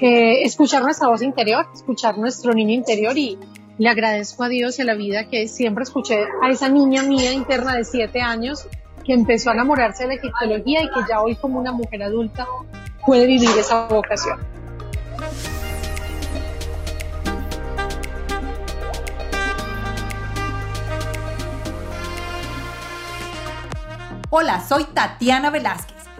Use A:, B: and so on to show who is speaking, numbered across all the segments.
A: eh, escuchar nuestra voz interior, escuchar nuestro niño interior y le agradezco a Dios y a la vida que siempre escuché a esa niña mía interna de siete años que empezó a enamorarse de la egiptología y que ya hoy como una mujer adulta puede vivir esa vocación.
B: Hola, soy Tatiana Velázquez.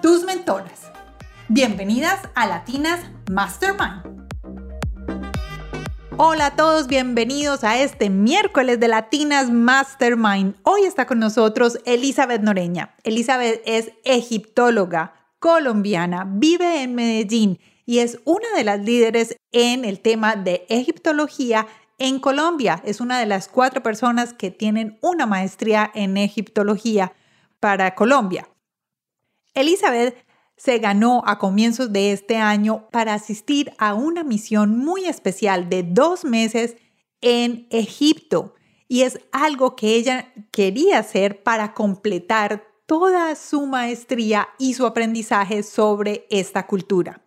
B: tus mentoras. Bienvenidas a Latinas Mastermind. Hola a todos, bienvenidos a este miércoles de Latinas Mastermind. Hoy está con nosotros Elizabeth Noreña. Elizabeth es egiptóloga colombiana, vive en Medellín y es una de las líderes en el tema de egiptología en Colombia. Es una de las cuatro personas que tienen una maestría en egiptología para Colombia. Elizabeth se ganó a comienzos de este año para asistir a una misión muy especial de dos meses en Egipto y es algo que ella quería hacer para completar toda su maestría y su aprendizaje sobre esta cultura.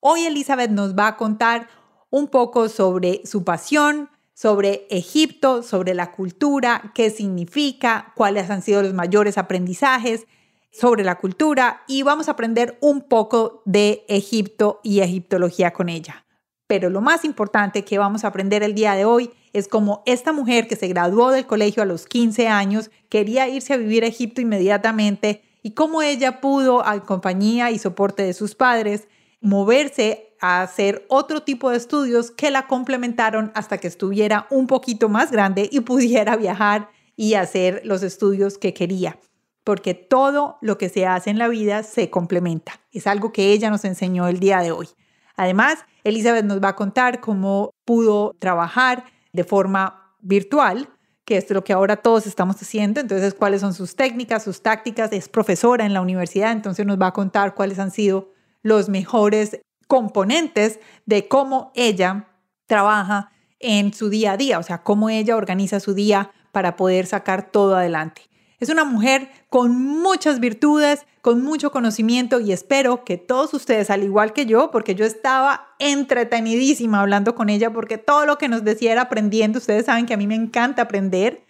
B: Hoy Elizabeth nos va a contar un poco sobre su pasión, sobre Egipto, sobre la cultura, qué significa, cuáles han sido los mayores aprendizajes sobre la cultura y vamos a aprender un poco de Egipto y egiptología con ella. Pero lo más importante que vamos a aprender el día de hoy es cómo esta mujer que se graduó del colegio a los 15 años quería irse a vivir a Egipto inmediatamente y cómo ella pudo, en compañía y soporte de sus padres, moverse a hacer otro tipo de estudios que la complementaron hasta que estuviera un poquito más grande y pudiera viajar y hacer los estudios que quería. Porque todo lo que se hace en la vida se complementa. Es algo que ella nos enseñó el día de hoy. Además, Elizabeth nos va a contar cómo pudo trabajar de forma virtual, que es lo que ahora todos estamos haciendo. Entonces, cuáles son sus técnicas, sus tácticas. Es profesora en la universidad, entonces nos va a contar cuáles han sido los mejores componentes de cómo ella trabaja en su día a día, o sea, cómo ella organiza su día para poder sacar todo adelante. Es una mujer con muchas virtudes, con mucho conocimiento y espero que todos ustedes, al igual que yo, porque yo estaba entretenidísima hablando con ella, porque todo lo que nos decía era aprendiendo, ustedes saben que a mí me encanta aprender,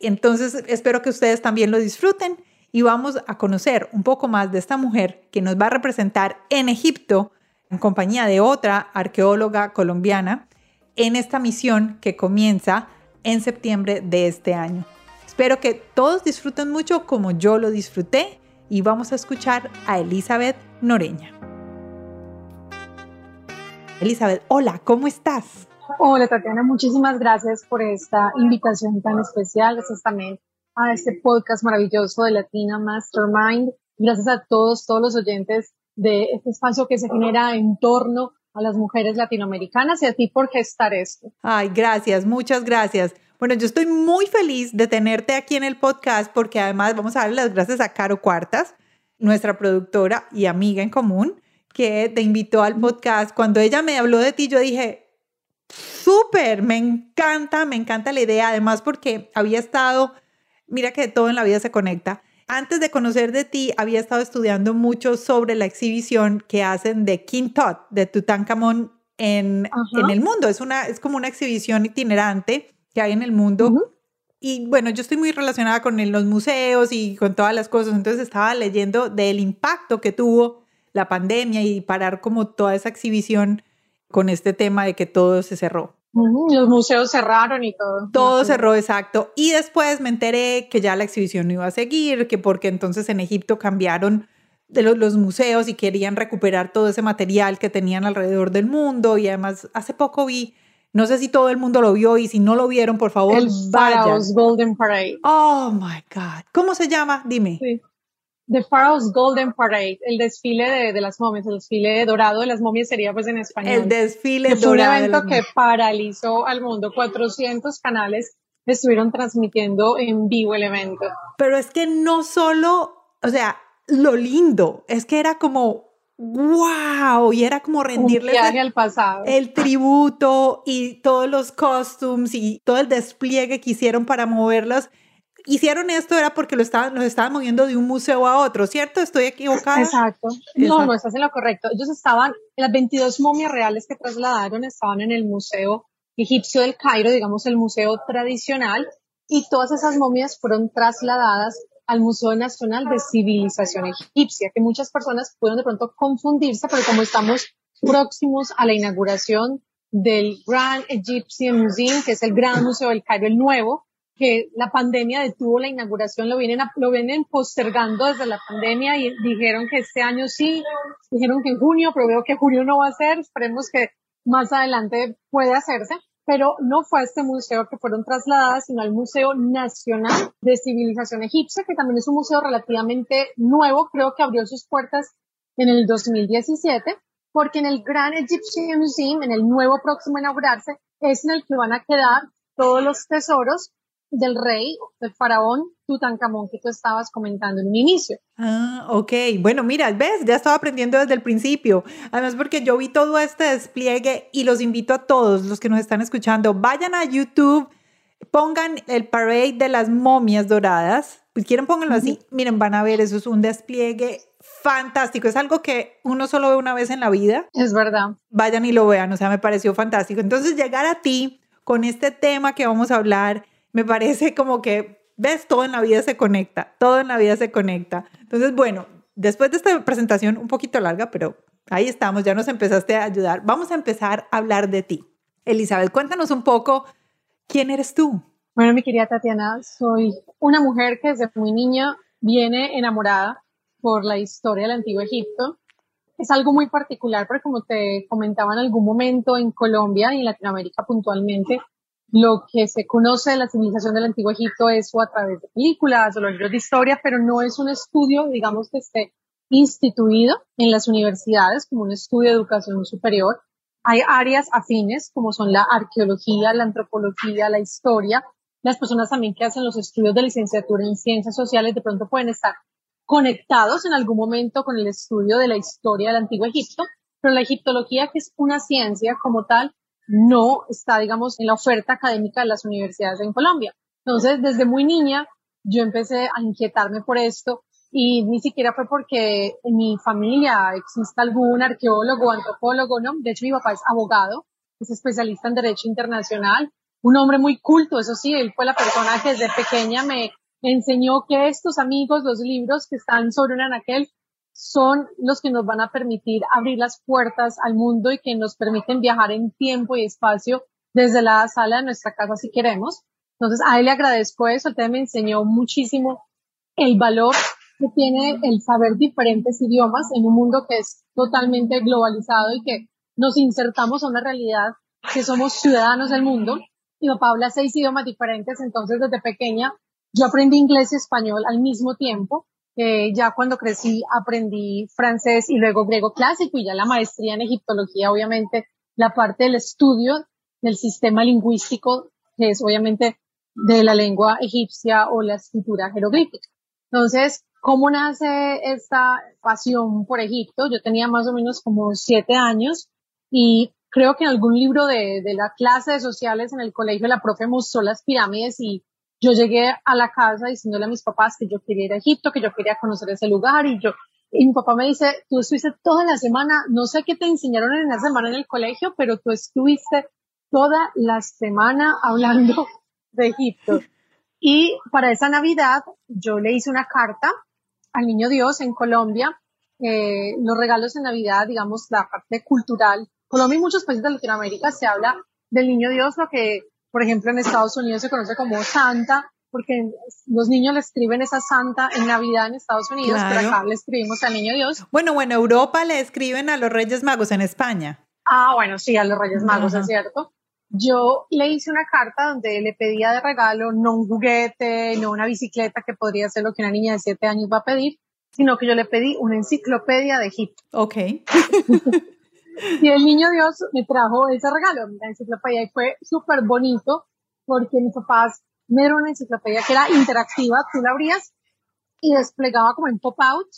B: entonces espero que ustedes también lo disfruten y vamos a conocer un poco más de esta mujer que nos va a representar en Egipto en compañía de otra arqueóloga colombiana en esta misión que comienza en septiembre de este año. Espero que todos disfruten mucho como yo lo disfruté y vamos a escuchar a Elizabeth Noreña. Elizabeth, hola, ¿cómo estás?
A: Hola Tatiana, muchísimas gracias por esta invitación tan especial. Gracias también a este podcast maravilloso de Latina Mastermind. Gracias a todos, todos los oyentes de este espacio que se genera en torno a las mujeres latinoamericanas y a ti por gestar esto.
B: Ay, gracias, muchas gracias. Bueno, yo estoy muy feliz de tenerte aquí en el podcast porque además vamos a darle las gracias a Caro Cuartas, nuestra productora y amiga en común, que te invitó al podcast. Cuando ella me habló de ti, yo dije, súper, me encanta, me encanta la idea, además porque había estado, mira que todo en la vida se conecta, antes de conocer de ti, había estado estudiando mucho sobre la exhibición que hacen de King Tut, de Tutankamón en, en el mundo. Es, una, es como una exhibición itinerante que hay en el mundo. Y bueno, yo estoy muy relacionada con los museos y con todas las cosas, entonces estaba leyendo del impacto que tuvo la pandemia y parar como toda esa exhibición con este tema de que todo se cerró.
A: Los museos cerraron y todo.
B: Todo cerró, exacto. Y después me enteré que ya la exhibición no iba a seguir, que porque entonces en Egipto cambiaron de los, museos y querían recuperar todo ese material que tenían alrededor del mundo. Y además hace poco vi, no sé si todo el mundo lo vio y si no lo vieron, por favor,
A: el vayan. Golden Parade.
B: Oh my God. ¿Cómo se llama? Dime.
A: Sí. The Pharaoh's Golden Parade, el desfile de, las momias, el desfile dorado de las momias sería pues en español.
B: El desfile
A: dorado. Fue un evento que paralizó al mundo. 400 canales estuvieron transmitiendo en vivo el evento.
B: Pero es que no solo, o sea, lo lindo, es que era como, wow, y era como rendirle
A: pasado.
B: el tributo y todos los costumes y todo el despliegue que hicieron para moverlos hicieron esto era porque lo estaban, los estaban moviendo de un museo a otro, ¿cierto? ¿Estoy equivocada?
A: Exacto. No, no estás en lo correcto. Ellos estaban, las 22 momias reales que trasladaron estaban en el Museo Egipcio del Cairo, digamos el museo tradicional, y todas esas momias fueron trasladadas al Museo Nacional de Civilización Egipcia, que muchas personas pudieron de pronto confundirse, pero como estamos próximos a la inauguración del Grand Egyptian Museum, que es el Gran Museo del Cairo, el nuevo, que la pandemia detuvo la inauguración, lo vienen, lo vienen postergando desde la pandemia y dijeron que este año sí, dijeron que en junio, pero veo que junio no va a ser, esperemos que más adelante pueda hacerse, pero no fue a este museo que fueron trasladadas, sino al Museo Nacional de Civilización Egipcia, que también es un museo relativamente nuevo, creo que abrió sus puertas en el 2017, porque en el Grand Egyptian Museum, en el nuevo próximo a inaugurarse, es en el que van a quedar todos los tesoros del rey, del faraón Tutankamón que tú estabas comentando en un inicio.
B: Ah, ok. Bueno, mira, ves, ya estaba aprendiendo desde el principio. Además, porque yo vi todo este despliegue y los invito a todos los que nos están escuchando, vayan a YouTube, pongan el parade de las momias doradas. Si quieren, pónganlo así. Miren, van a ver, eso es un despliegue fantástico. Es algo que uno solo ve una vez en la vida.
A: Es verdad.
B: Vayan y lo vean, o sea, me pareció fantástico. Entonces, llegar a ti con este tema que vamos a hablar me parece como que, ves, todo en la vida se conecta, todo en la vida se conecta. Entonces, bueno, después de esta presentación un poquito larga, pero ahí estamos, ya nos empezaste a ayudar. Vamos a empezar a hablar de ti. Elizabeth, cuéntanos un poco, ¿quién eres tú?
A: Bueno, mi querida Tatiana, soy una mujer que desde muy niña viene enamorada por la historia del antiguo Egipto. Es algo muy particular porque como te comentaba en algún momento en Colombia y en Latinoamérica puntualmente, lo que se conoce de la civilización del antiguo Egipto es o a través de películas o los libros de historia, pero no es un estudio, digamos, que esté instituido en las universidades como un estudio de educación superior. Hay áreas afines como son la arqueología, la antropología, la historia. Las personas también que hacen los estudios de licenciatura en ciencias sociales de pronto pueden estar conectados en algún momento con el estudio de la historia del antiguo Egipto, pero la egiptología, que es una ciencia como tal, no está, digamos, en la oferta académica de las universidades en Colombia. Entonces, desde muy niña, yo empecé a inquietarme por esto y ni siquiera fue porque en mi familia exista algún arqueólogo antropólogo, ¿no? De hecho, mi papá es abogado, es especialista en Derecho Internacional, un hombre muy culto, eso sí, él fue la persona que desde pequeña me enseñó que estos amigos, los libros que están sobre un anaquel, son los que nos van a permitir abrir las puertas al mundo y que nos permiten viajar en tiempo y espacio desde la sala de nuestra casa si queremos. Entonces, a él le agradezco eso, él me enseñó muchísimo el valor que tiene el saber diferentes idiomas en un mundo que es totalmente globalizado y que nos insertamos a una realidad que somos ciudadanos del mundo. Mi papá habla seis idiomas diferentes, entonces desde pequeña yo aprendí inglés y español al mismo tiempo ya cuando crecí aprendí francés y luego griego clásico y ya la maestría en egiptología, obviamente, la parte del estudio del sistema lingüístico, que es obviamente de la lengua egipcia o la escritura jeroglífica. Entonces, ¿cómo nace esta pasión por Egipto? Yo tenía más o menos como siete años y creo que en algún libro de, de la clase de sociales en el colegio la profe mostró las pirámides y yo llegué a la casa diciéndole a mis papás que yo quería ir a Egipto, que yo quería conocer ese lugar y yo, y mi papá me dice, tú estuviste toda la semana, no sé qué te enseñaron en esa semana en el colegio, pero tú estuviste toda la semana hablando de Egipto. Y para esa Navidad yo le hice una carta al Niño Dios en Colombia. Eh, los regalos en Navidad, digamos, la parte cultural. Colombia y muchos países de Latinoamérica se habla del Niño Dios, lo que por ejemplo, en Estados Unidos se conoce como Santa, porque los niños le escriben esa Santa en Navidad en Estados Unidos, pero acá le escribimos al Niño Dios.
B: Bueno, bueno, Europa le escriben a los Reyes Magos en España.
A: Ah, bueno, sí, a los Reyes Magos, es cierto. Yo le hice una carta donde le pedía de regalo no un juguete, no una bicicleta, que podría ser lo que una niña de siete años va a pedir, sino que yo le pedí una enciclopedia de Egipto.
B: Ok.
A: y el niño Dios me trajo ese regalo, la enciclopedia, y fue súper bonito porque mis papás me dieron una enciclopedia que era interactiva, tú la abrías y desplegaba como en pop-out,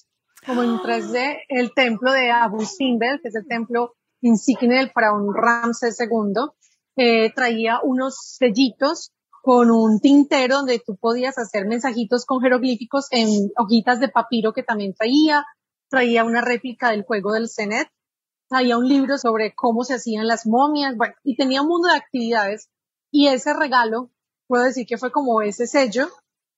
A: como en 3D, el templo de Abu Simbel, que es el templo insignia del faraón Ramsés II. Eh, traía unos sellitos con un tintero donde tú podías hacer mensajitos con jeroglíficos en hojitas de papiro que también traía. Traía una réplica del juego del Cenet. Traía un libro sobre cómo se hacían las momias. Bueno, y tenía un mundo de actividades. Y ese regalo, puedo decir que fue como ese sello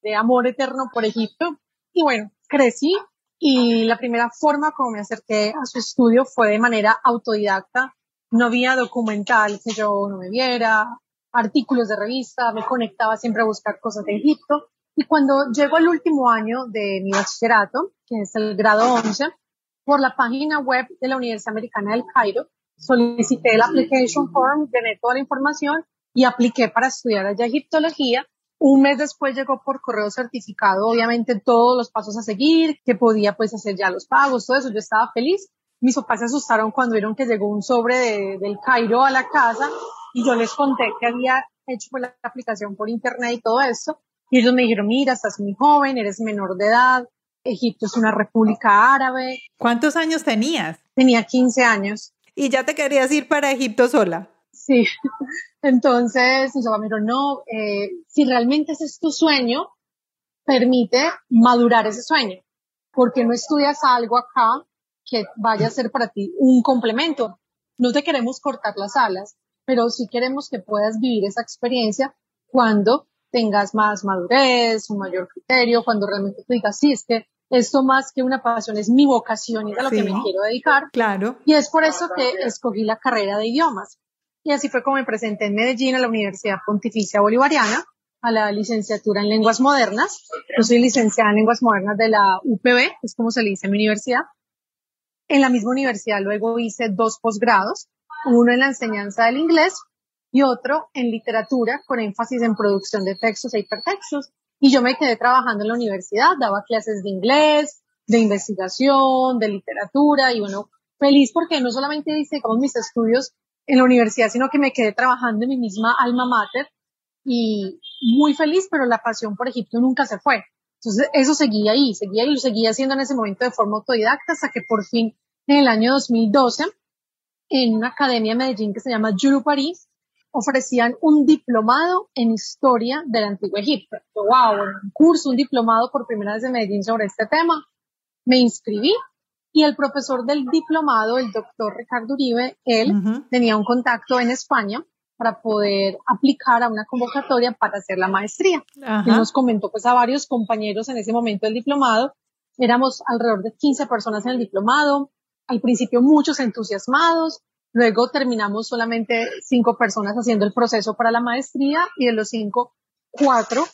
A: de amor eterno por Egipto. Y bueno, crecí y la primera forma como me acerqué a su estudio fue de manera autodidacta. No había documental que yo no me viera, artículos de revista, me conectaba siempre a buscar cosas de Egipto. Y cuando llego al último año de mi bachillerato, que es el grado 11, por la página web de la Universidad Americana del Cairo, solicité el application form, llené toda la información y apliqué para estudiar allá egiptología. Un mes después llegó por correo certificado, obviamente todos los pasos a seguir, que podía pues hacer ya los pagos, todo eso. Yo estaba feliz. Mis papás se asustaron cuando vieron que llegó un sobre del Cairo a la casa y yo les conté que había hecho pues, la aplicación por internet y todo eso. Y ellos me dijeron, mira, estás muy joven, eres menor de edad, Egipto es una república árabe.
B: ¿Cuántos años tenías?
A: Tenía 15 años.
B: ¿Y ya te querías ir para Egipto sola?
A: Sí. Entonces, me dijo, no, eh, si realmente ese es tu sueño, permite madurar ese sueño. porque no estudias algo acá que vaya a ser para ti un complemento? No te queremos cortar las alas, pero sí queremos que puedas vivir esa experiencia cuando tengas más madurez, un mayor criterio, cuando realmente tú digas, sí, es que esto más que una pasión es mi vocación y es a lo que me quiero dedicar.
B: Claro.
A: Y es por eso que escogí la carrera de idiomas. Y así fue como me presenté en Medellín a la Universidad Pontificia Bolivariana a la licenciatura en lenguas modernas. Yo soy licenciada en lenguas modernas de la UPB, es como se le dice en mi universidad. En la misma universidad luego hice dos posgrados, uno en la enseñanza del inglés y otro en literatura con énfasis en producción de textos e hipertextos. Y yo me quedé trabajando en la universidad, daba clases de inglés, de investigación, de literatura y bueno, feliz porque no solamente hice como mis estudios en la universidad, sino que me quedé trabajando en mi misma alma mater y muy feliz, pero la pasión por Egipto nunca se fue. Entonces eso seguía ahí, seguía y lo seguía haciendo en ese momento de forma autodidacta hasta que por fin en el año 2012 en una academia en Medellín que se llama Yuru París, ofrecían un diplomado en historia del antiguo Egipto. wow, un curso, un diplomado por primera vez en Medellín sobre este tema. Me inscribí y el profesor del diplomado, el doctor Ricardo Uribe, él tenía un contacto en España para poder aplicar a una convocatoria para hacer la maestría. Y nos comentó pues a varios compañeros en ese momento del diplomado. Éramos alrededor de 15 personas en el diplomado, al principio muchos entusiasmados, luego terminamos solamente cinco personas haciendo el proceso para la maestría y de los cinco, cuatro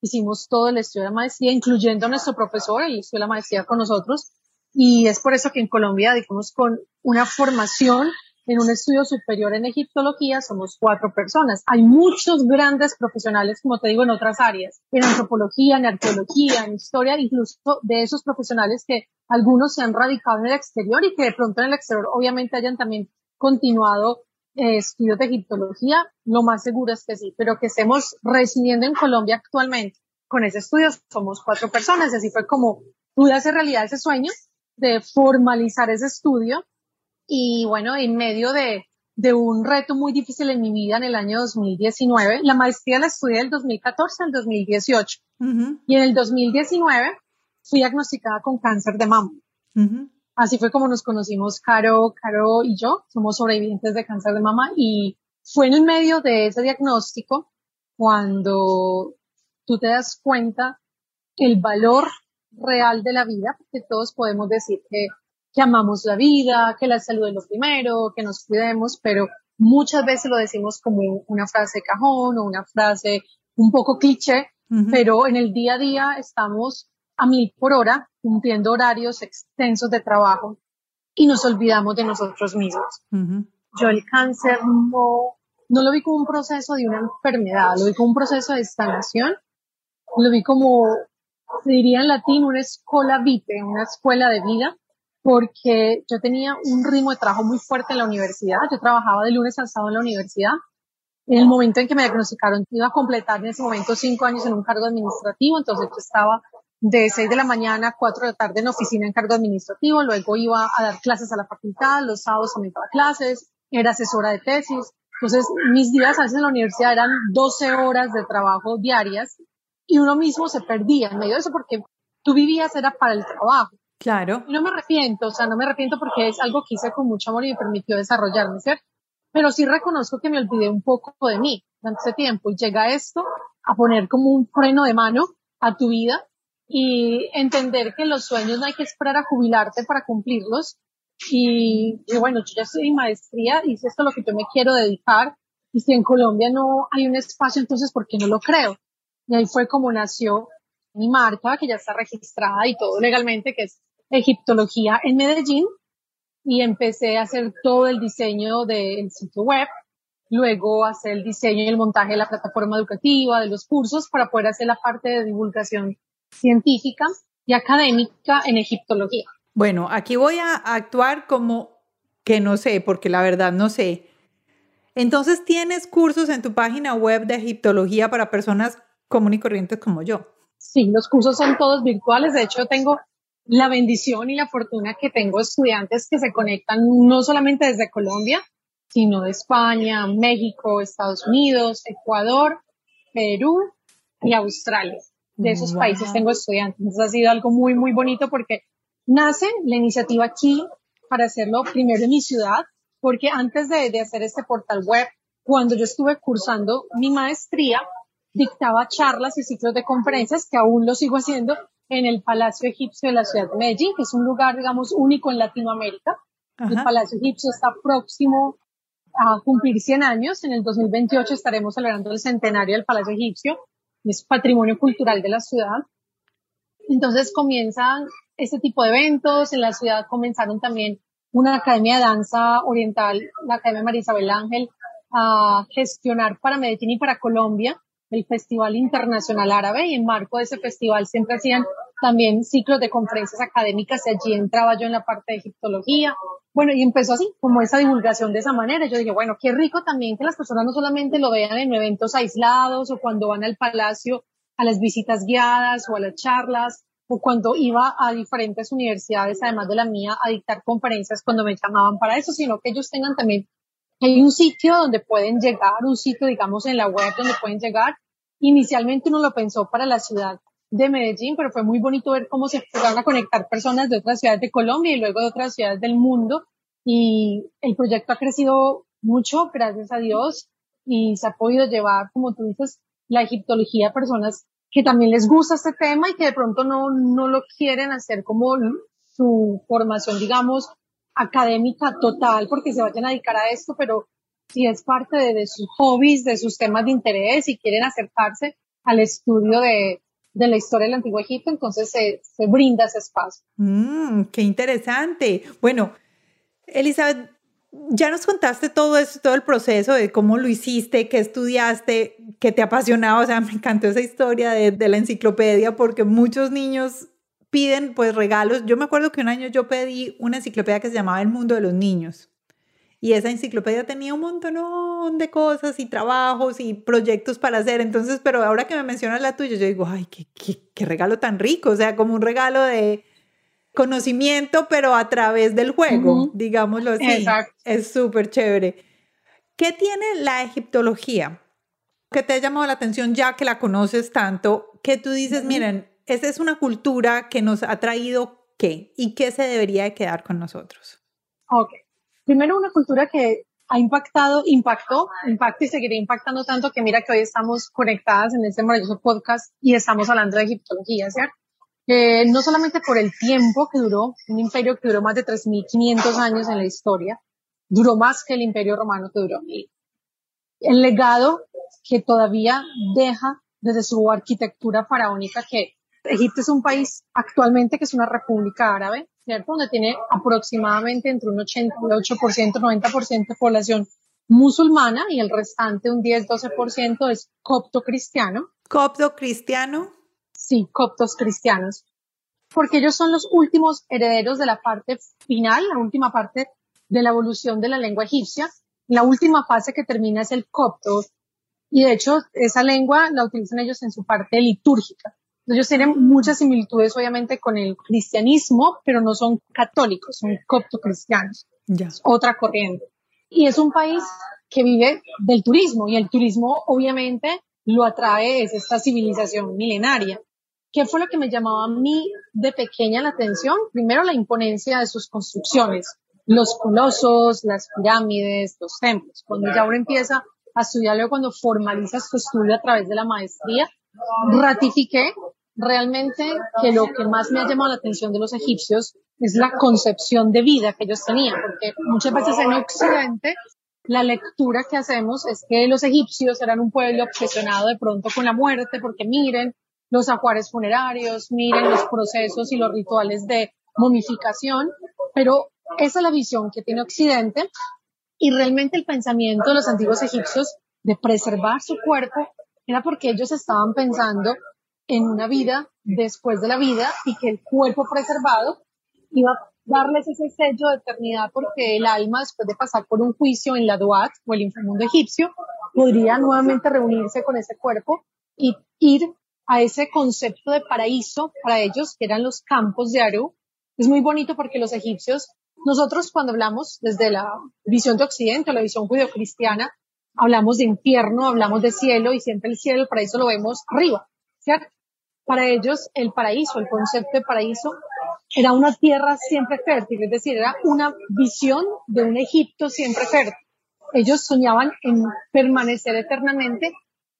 A: hicimos todo el estudio de la maestría, incluyendo nuestro profesor, él estudió la maestría con nosotros y es por eso que en Colombia, digamos, con una formación en un estudio superior en egiptología somos cuatro personas. Hay muchos grandes profesionales, como te digo, en otras áreas, en antropología, en arqueología, en historia, incluso de esos profesionales que algunos se han radicado en el exterior y que de pronto en el exterior obviamente hayan también continuado eh, estudios de egiptología, lo más seguro es que sí, pero que estemos residiendo en Colombia actualmente. Con ese estudio somos cuatro personas así fue como pude hacer realidad ese sueño de formalizar ese estudio. Y bueno, en medio de, de un reto muy difícil en mi vida en el año 2019, la maestría la estudié del 2014 al 2018 y en el 2019 fui diagnosticada con cáncer de mama. Así fue como nos conocimos Caro, Caro y yo, somos sobrevivientes de cáncer de mama y fue en el medio de ese diagnóstico cuando tú te das cuenta el valor real de la vida, porque todos podemos decir que que amamos la vida, que la salud es lo primero, que nos cuidemos, pero muchas veces lo decimos como una frase cajón o una frase un poco cliché, pero en el día a día estamos a mil por hora cumpliendo horarios extensos de trabajo y nos olvidamos de nosotros mismos. Yo el cáncer no, no lo vi como un proceso de una enfermedad, lo vi como un proceso de sanación, lo vi como se diría en latín una escuela vitae, una escuela de vida, porque yo tenía un ritmo de trabajo muy fuerte en la universidad. Yo trabajaba de lunes a sábado en la universidad. En el momento en que me diagnosticaron, iba a completar en ese momento cinco años en un cargo administrativo, entonces yo estaba de seis de la mañana a cuatro de la tarde en oficina en cargo administrativo, luego iba a dar clases a la facultad, los sábados también daba clases, era asesora de tesis. Entonces, mis días a veces en la universidad eran 12 horas de trabajo diarias y uno mismo se perdía en medio de eso porque tú vivías era para el trabajo.
B: Claro.
A: Y no me arrepiento, o sea, no me arrepiento porque es algo que hice con mucho amor y me permitió desarrollarme, ¿cierto? Pero sí reconozco que me olvidé un poco de mí durante ese tiempo y llega esto a poner como un freno de mano a tu vida y entender que los sueños no hay que esperar a jubilarte para cumplirlos. Y, y bueno, yo ya estoy en maestría y si esto es lo que yo me quiero dedicar y si en Colombia no hay un espacio, entonces ¿por qué no lo creo? Y ahí fue como nació mi marca, que ya está registrada y todo legalmente, que es egiptología en Medellín y empecé a hacer todo el diseño del sitio web, luego hacer el diseño y el montaje de la plataforma educativa, de los cursos, para poder hacer la parte de divulgación científica y académica en egiptología.
B: Bueno, aquí voy a actuar como que no sé, porque la verdad no sé. Entonces, ¿tienes cursos en tu página web de egiptología para personas comunes y corrientes como yo?
A: Sí, los cursos son todos virtuales. De hecho, tengo la bendición y la fortuna que tengo estudiantes que se conectan no solamente desde Colombia, sino de España, México, Estados Unidos, Ecuador, Perú y Australia. De esos países tengo estudiantes. Entonces ha sido algo muy, muy bonito porque nace la iniciativa aquí para hacerlo primero en mi ciudad, porque antes de, de hacer este portal web, cuando yo estuve cursando mi maestría, dictaba charlas y ciclos de conferencias que aún lo sigo haciendo en el Palacio Egipcio de la ciudad de Medellín, que es un lugar, digamos, único en Latinoamérica. El Palacio Egipcio está próximo a cumplir 100 años. En el 2028 estaremos celebrando el centenario del Palacio Egipcio. Es patrimonio cultural de la ciudad. Entonces comienzan este tipo de eventos. En la ciudad comenzaron también una academia de danza oriental, la Academia María Isabel Ángel, a gestionar para Medellín y para Colombia el Festival Internacional Árabe y en marco de ese festival siempre hacían también ciclos de conferencias académicas y allí entraba yo en la parte de egiptología. Bueno, y empezó así, como esa divulgación de esa manera. Yo dije, bueno, qué rico también que las personas no solamente lo vean en eventos aislados o cuando van al palacio a las visitas guiadas o a las charlas o cuando iba a diferentes universidades, además de la mía, a dictar conferencias cuando me llamaban para eso, sino que ellos tengan también hay un sitio donde pueden llegar, un sitio, digamos, en la web donde pueden llegar. Inicialmente uno lo pensó para la ciudad de Medellín, pero fue muy bonito ver cómo se empezaron a conectar personas de otras ciudades de Colombia y luego de otras ciudades del mundo. Y el proyecto ha crecido mucho, gracias a Dios, y se ha podido llevar, como tú dices, la egiptología a personas que también les gusta este tema y que de pronto no, no lo quieren hacer como su formación, digamos, académica total porque se vayan a dedicar a esto, pero si es parte de, sus hobbies, de sus temas de interés y quieren acercarse al estudio de, de la historia del Antiguo Egipto, entonces se, se brinda ese espacio.
B: Mm, qué interesante. Bueno, Elizabeth, ya nos contaste todo eso, todo el proceso de cómo lo hiciste, qué estudiaste, qué te apasionaba. O sea, me encantó esa historia de, de la enciclopedia porque muchos niños piden pues regalos. Yo me acuerdo que un año yo pedí una enciclopedia que se llamaba El Mundo de los Niños. Y esa enciclopedia tenía un montón de cosas y trabajos y proyectos para hacer. Entonces, pero ahora que me mencionas la tuya, yo digo, ay, qué, qué, regalo tan rico. O sea, como un regalo de conocimiento, pero a través del juego, digámoslo así. Exacto. Es súper chévere. ¿Qué tiene la egiptología? ¿Qué te ha llamado la atención ya que la conoces tanto? Que tú dices, miren, esa es una cultura que nos ha traído qué y qué se debería de quedar con nosotros.
A: Ok. Primero, una cultura que ha impactado, impactó, impacta y seguirá impactando tanto que mira que hoy estamos conectadas en este maravilloso podcast y estamos hablando de egiptología, ¿cierto? Eh, no solamente por el tiempo que duró, un imperio que duró más de 3.500 años en la historia, duró más que el imperio romano que duró. El legado que todavía deja desde su arquitectura faraónica que Egipto es un país actualmente que es una república árabe, ¿cierto? Donde tiene aproximadamente entre un 88%, 90% de población musulmana y el restante, un 10-12% es copto cristiano.
B: ¿Copto cristiano?
A: Sí, coptos cristianos. Porque ellos son los últimos herederos de la parte final, la última parte de la evolución de la lengua egipcia. La última fase que termina es el copto. Y de hecho, esa lengua la utilizan ellos en su parte litúrgica. Ellos tienen muchas similitudes, obviamente, con el cristianismo, pero no son católicos, son copto cristianos. Ya. otra corriente. Y es un país que vive del turismo y el turismo, obviamente, lo atrae es esta civilización milenaria. ¿Qué fue lo que me llamaba a mí de pequeña la atención? Primero, la imponencia de sus construcciones, los colosos, las pirámides, los templos. Cuando ya uno empieza a estudiarlo, cuando formalizas tu estudio a través de la maestría, ratifiqué realmente que lo que más me ha llamado la atención de los egipcios es la concepción de vida que ellos tenían, porque muchas veces en Occidente la lectura que hacemos es que los egipcios eran un pueblo obsesionado de pronto con la muerte, porque miren los ajuares funerarios, miren los procesos y los rituales de momificación, pero esa es la visión que tiene Occidente y realmente el pensamiento de los antiguos egipcios de preservar su cuerpo era porque ellos estaban pensando en una vida después de la vida y que el cuerpo preservado iba a darles ese sello de eternidad porque el alma después de pasar por un juicio en la Duat o el inframundo egipcio podría nuevamente reunirse con ese cuerpo y ir a ese concepto de paraíso para ellos que eran los campos de Aru. Es muy bonito porque los egipcios, nosotros cuando hablamos desde la visión de Occidente, la visión judio-cristiana, hablamos de infierno, hablamos de cielo y siempre el cielo, el paraíso lo vemos arriba, ¿cierto? Para ellos el paraíso, el concepto de paraíso, era una tierra siempre fértil, es decir, era una visión de un Egipto siempre fértil. Ellos soñaban en permanecer eternamente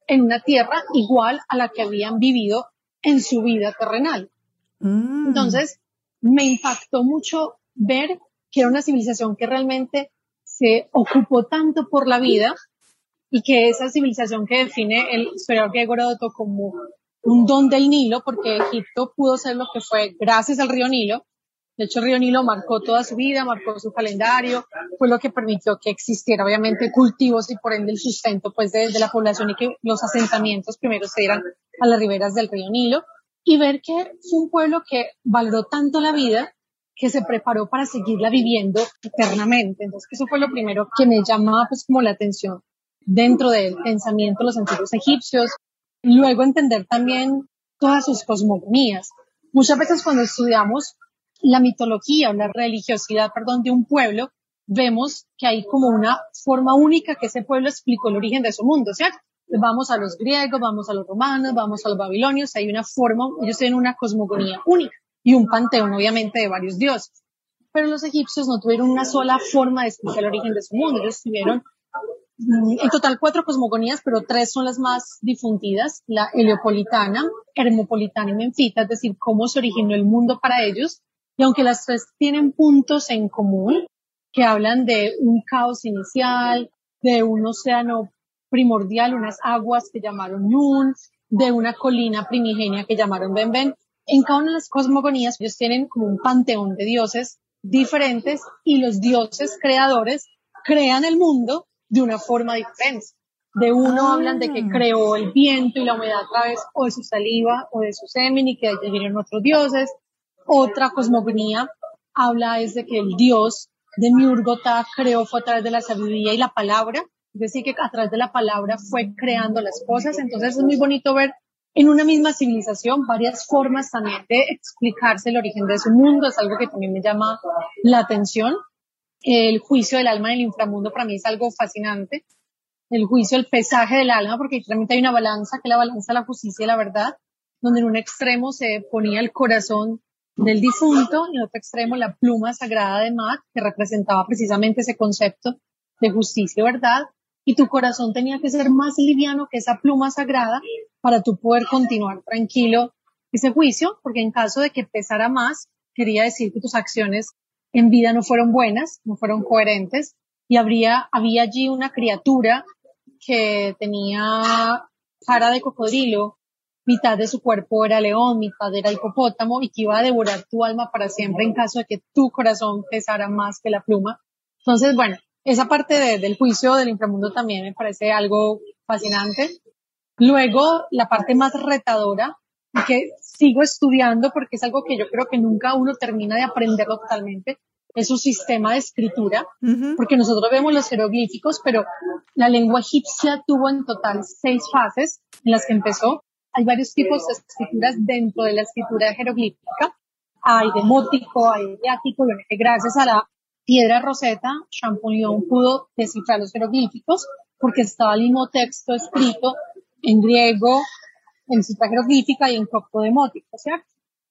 A: en una tierra igual a la que habían vivido en su vida terrenal. Mm. Entonces, me impactó mucho ver que era una civilización que realmente se ocupó tanto por la vida y que esa civilización que define el historiador griego Heródoto como un don del Nilo, porque Egipto pudo ser lo que fue gracias al río Nilo. De hecho, el río Nilo marcó toda su vida, marcó su calendario, fue lo que permitió que existiera, obviamente, cultivos y por ende el sustento, pues, de, la población y que los asentamientos primero se dieran a las riberas del río Nilo. Y ver que fue un pueblo que valoró tanto la vida que se preparó para seguirla viviendo eternamente. Entonces, eso fue lo primero que me llamaba, pues, como la atención dentro del pensamiento de los antiguos egipcios, Luego entender también todas sus cosmogonías. Muchas veces cuando estudiamos la mitología o la religiosidad, perdón, de un pueblo, vemos que hay como una forma única que ese pueblo explicó el origen de su mundo, ¿cierto? Vamos a los griegos, vamos a los romanos, vamos a los babilonios, hay una forma, ellos tienen una cosmogonía única y un panteón, obviamente, de varios dioses. Pero los egipcios no tuvieron una sola forma de explicar el origen de su mundo, ellos tuvieron en total cuatro cosmogonías, pero tres son las más difundidas, la heliopolitana, hermopolitana y menfita, es decir, cómo se originó el mundo para ellos. Y aunque las tres tienen puntos en común, que hablan de un caos inicial, de un océano primordial, unas aguas que llamaron Nun, de una colina primigenia que llamaron Benben, en cada una de las cosmogonías ellos tienen como un panteón de dioses diferentes y los dioses creadores crean el mundo de una forma diferente. De uno hablan de que ah. creó el viento y la humedad a través o de su saliva o de su semen y que de allí vinieron otros dioses. Otra cosmogonía habla es de que el dios de Miurgota creó fue a través de la sabiduría y la palabra, es decir, que a través de la palabra fue creando las cosas. Entonces es muy bonito ver en una misma civilización varias formas también de explicarse el origen de su mundo. Es algo que también me llama la atención el juicio del alma en el inframundo para mí es algo fascinante. El juicio, el pesaje del alma, porque realmente hay una balanza, que la balanza la justicia y la verdad, donde en un extremo se ponía el corazón del difunto en otro extremo la pluma sagrada de Maat, que representaba precisamente ese concepto de justicia y verdad. Y tu corazón tenía que ser más liviano que esa pluma sagrada para tú poder continuar tranquilo ese juicio, porque en caso de que pesara más, quería decir que tus acciones en vida no fueron buenas, no fueron coherentes y había allí una criatura que tenía cara de cocodrilo, mitad de su cuerpo era león, mitad era hipopótamo y que iba a devorar tu alma para siempre en caso de que tu corazón pesara más que la pluma. Entonces, bueno, esa parte del juicio del inframundo también me parece algo fascinante. Luego, la parte más retadora y que sigo estudiando porque es algo que yo creo que nunca uno termina de aprenderlo totalmente, es su sistema de escritura, porque nosotros vemos los jeroglíficos, pero la lengua egipcia tuvo en total seis fases en las que empezó. Hay varios tipos de escrituras dentro de la escritura jeroglífica. Hay demótico, hay diático, y gracias a la piedra roseta, Champollion pudo descifrar los jeroglíficos porque estaba el mismo texto escrito en griego, en jeroglífica y en copto demótico, ¿cierto?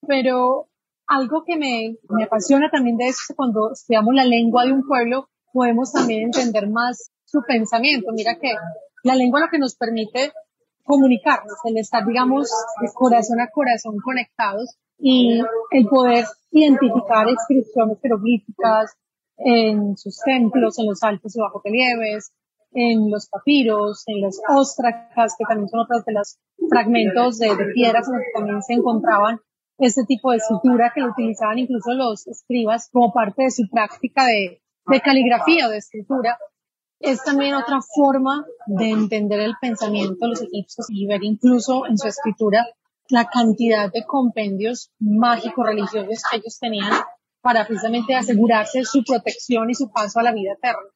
A: Pero algo que me, me apasiona también de eso es cuando estudiamos la lengua de un pueblo, podemos también entender más su pensamiento. Mira que la lengua es lo que nos permite comunicarnos, el estar, digamos, de corazón a corazón conectados y el poder identificar inscripciones jeroglíficas en sus templos, en los altos y bajos relieves, en los papiros, en los óstracas, que también son otros de los fragmentos de, piedras en los que también se encontraban este tipo de escritura que lo utilizaban incluso los escribas como parte de su práctica de, de caligrafía o de escritura, es también otra forma de entender el pensamiento de los egipcios y ver incluso en su escritura la cantidad de compendios mágicos religiosos que ellos tenían para precisamente asegurarse su protección y su paso a la vida eterna.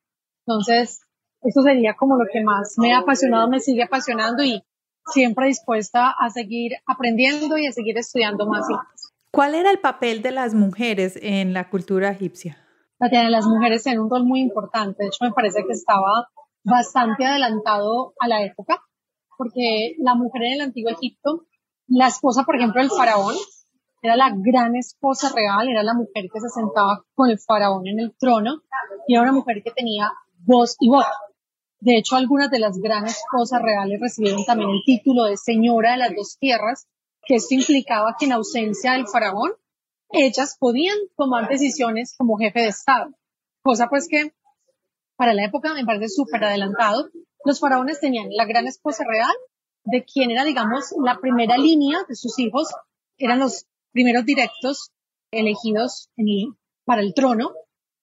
A: Entonces, eso sería como lo que más me ha apasionado, me sigue apasionando y siempre dispuesta a seguir aprendiendo y a seguir estudiando más
B: ¿Cuál era el papel de las mujeres en la cultura egipcia?
A: las mujeres tienen un rol muy importante. De hecho, me parece que estaba bastante adelantado a la época, porque la mujer en el antiguo Egipto, la esposa, por ejemplo, del faraón, era la gran esposa real, era la mujer que se sentaba con el faraón en el trono y era una mujer que tenía voz y voz. De hecho, algunas de las grandes esposas reales recibieron también el título de señora de las dos tierras, que esto implicaba que en ausencia del faraón, ellas podían tomar decisiones como jefe de Estado. Cosa pues que para la época me parece súper adelantado. Los faraones tenían la gran esposa real, de quien era, digamos, la primera línea de sus hijos, eran los primeros directos elegidos para el trono,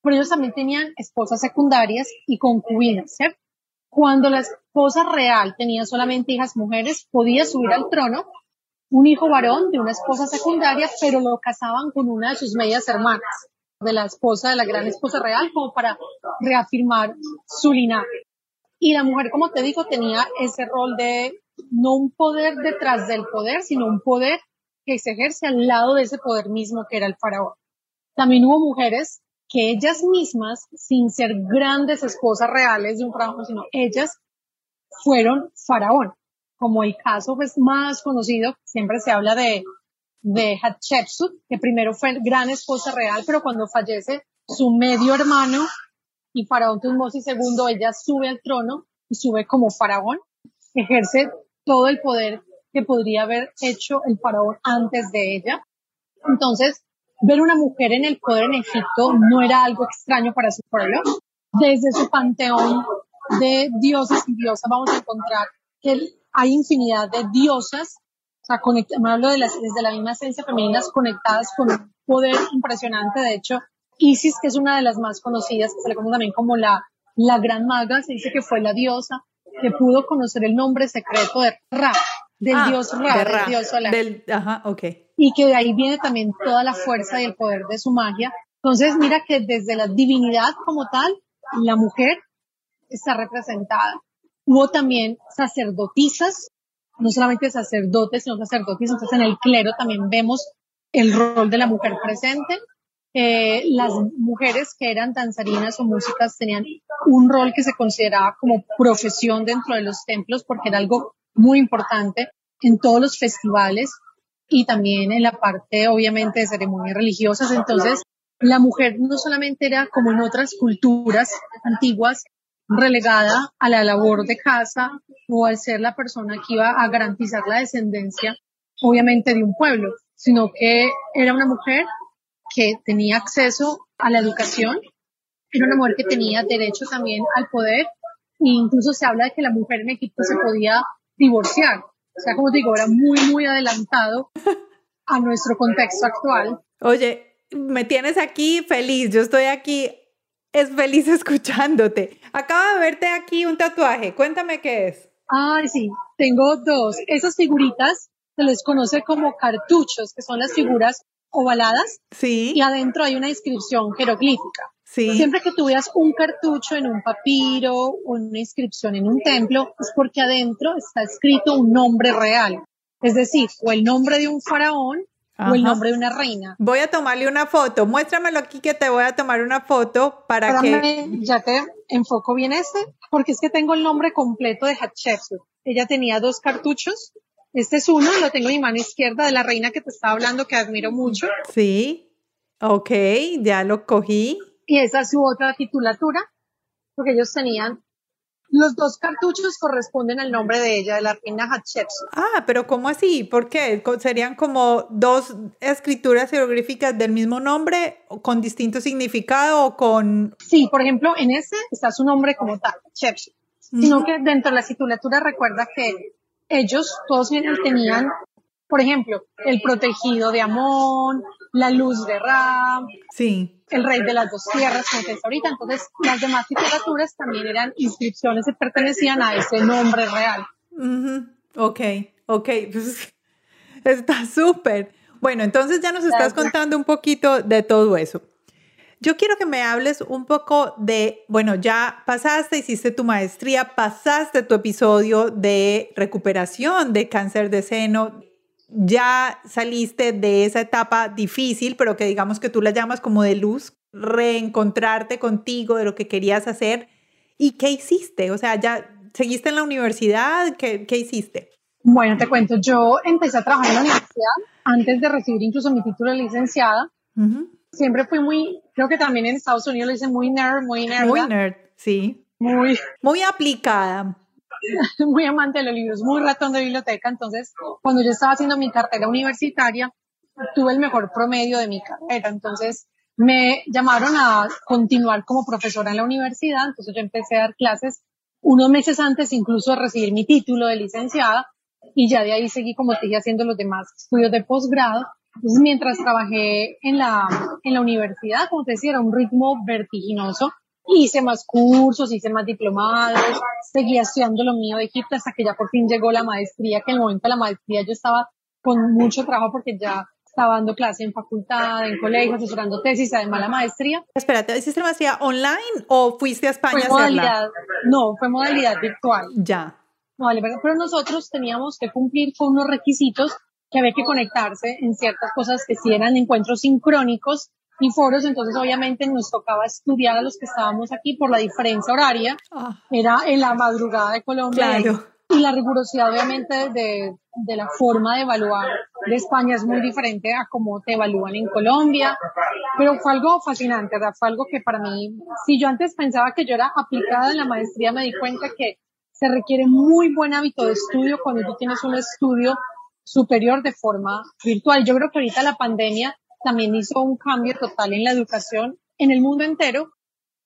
A: pero ellos también tenían esposas secundarias y concubinas, ¿cierto? Cuando la esposa real tenía solamente hijas mujeres, podía subir al trono un hijo varón de una esposa secundaria, pero lo casaban con una de sus medias hermanas, de la esposa de la gran esposa real, como para reafirmar su linaje. Y la mujer, como te digo, tenía ese rol de no un poder detrás del poder, sino un poder que se ejerce al lado de ese poder mismo que era el faraón. También hubo mujeres que ellas mismas, sin ser grandes esposas reales de un faraón, sino ellas fueron faraón, como el caso pues, más conocido, siempre se habla de, de Hatshepsut, que primero fue gran esposa real, pero cuando fallece su medio hermano y faraón Tutmosis II, ella sube al trono y sube como faraón, ejerce todo el poder que podría haber hecho el faraón antes de ella. Entonces, ver una mujer en el poder en Egipto no era algo extraño para su pueblo. Desde su panteón de dioses y diosas vamos a encontrar que hay infinidad de diosas, o sea, me hablo de las, desde la misma esencia femeninas conectadas con un poder impresionante. De hecho, Isis, que es una de las más conocidas, que se le conoce también como la, la gran maga, se dice que fue la diosa que pudo conocer el nombre secreto de Ra, del ah, dios Ra, del dios solar.
B: ajá, okay
A: y que de ahí viene también toda la fuerza y el poder de su magia. Entonces, mira que desde la divinidad como tal, la mujer está representada. Hubo también sacerdotisas, no solamente sacerdotes, sino sacerdotisas. Entonces, en el clero también vemos el rol de la mujer presente. Eh, las mujeres que eran danzarinas o músicas tenían un rol que se consideraba como profesión dentro de los templos porque era algo muy importante en todos los festivales y también en la parte, obviamente, de ceremonias religiosas. Entonces, la mujer no solamente era como en otras culturas antiguas, relegada a la labor de casa o al ser la persona que iba a garantizar la descendencia, obviamente, de un pueblo, sino que era una mujer que tenía acceso a la educación, era una mujer que tenía derecho también al poder, e incluso se habla de que la mujer en Egipto se podía divorciar. O sea, como digo, era muy, muy adelantado a nuestro contexto actual.
B: Oye, me tienes aquí feliz, yo estoy aquí, es feliz escuchándote. Acabo de verte aquí un tatuaje, cuéntame qué es.
A: Ay, sí, tengo dos. Esas figuritas se les conoce como cartuchos, que son las figuras ovaladas.
B: Sí.
A: Y adentro hay una inscripción jeroglífica.
B: Sí.
A: Siempre que tú veas un cartucho en un papiro o una inscripción en un templo, es porque adentro está escrito un nombre real. Es decir, o el nombre de un faraón o el nombre de una reina.
B: Voy a tomarle una foto. Muéstramelo aquí que te voy a tomar una foto para que...
A: Ya te enfoco bien este, porque es que tengo el nombre completo de Hatshepsut. Ella tenía dos cartuchos. Este es uno, lo tengo en mi mano izquierda de la reina que te estaba hablando, que admiro mucho.
B: Sí. Ok, ya lo cogí.
A: Y esa es su otra titulatura, porque ellos tenían los dos cartuchos corresponden al nombre de ella, de la reina Hatshepsut.
B: Ah, pero ¿cómo así? ¿Por qué? ¿Serían como dos escrituras jeroglíficas del mismo nombre con distinto significado o con...?
A: Sí, por ejemplo, en ese está su nombre como tal, Hatshepsut. Sino que dentro de la titulatura recuerda que ellos todos tenían, por ejemplo, el protegido de Amón, la luz de Ra,
B: sí.
A: el rey de las dos tierras, como es ahorita. Entonces, las demás titulaturas también eran inscripciones que pertenecían a ese nombre real.
B: Ok, ok, pues, está súper. Bueno, entonces ya nos estás contando un poquito de todo eso. Yo quiero que me hables un poco de, bueno, ya pasaste, hiciste tu maestría, pasaste tu episodio de recuperación de cáncer de seno, ya saliste de esa etapa difícil, pero que digamos que tú la llamas como de luz, reencontrarte contigo de lo que querías hacer. ¿Y qué hiciste? O sea, ya seguiste en la universidad, ¿qué, qué hiciste?
A: Bueno, te cuento, yo empecé a trabajar en la universidad antes de recibir incluso mi título de licenciada. Siempre fui muy, creo que también en Estados Unidos lo dicen muy nerd, muy nerd.
B: Muy nerd, sí.
A: Muy,
B: muy aplicada.
A: muy amante de los libros, muy ratón de biblioteca. Entonces, cuando yo estaba haciendo mi carrera universitaria, tuve el mejor promedio de mi carrera. Entonces, me llamaron a continuar como profesora en la universidad. Entonces, yo empecé a dar clases unos meses antes incluso de recibir mi título de licenciada. Y ya de ahí seguí, como te dije, haciendo los demás estudios de posgrado. Entonces, mientras trabajé en la, en la universidad, como te decía, era un ritmo vertiginoso. Hice más cursos, hice más diplomados, seguía estudiando lo mío de Egipto hasta que ya por fin llegó la maestría, que en el momento de la maestría yo estaba con mucho trabajo porque ya estaba dando clase en facultad, en colegio, asesorando tesis, además la maestría.
B: Espérate, ¿hiciste la maestría online o fuiste a España
A: fue modalidad, No, fue modalidad virtual.
B: Ya.
A: vale, pero nosotros teníamos que cumplir con unos requisitos que había que conectarse en ciertas cosas que sí eran encuentros sincrónicos y foros, entonces obviamente nos tocaba estudiar a los que estábamos aquí por la diferencia horaria.
B: Ah.
A: Era en la madrugada de Colombia.
B: Claro.
A: Y la rigurosidad obviamente de, de la forma de evaluar de España es muy diferente a cómo te evalúan en Colombia. Pero fue algo fascinante, ¿verdad? Fue algo que para mí, si yo antes pensaba que yo era aplicada en la maestría, me di cuenta que se requiere muy buen hábito de estudio cuando tú tienes un estudio superior de forma virtual. Yo creo que ahorita la pandemia también hizo un cambio total en la educación en el mundo entero,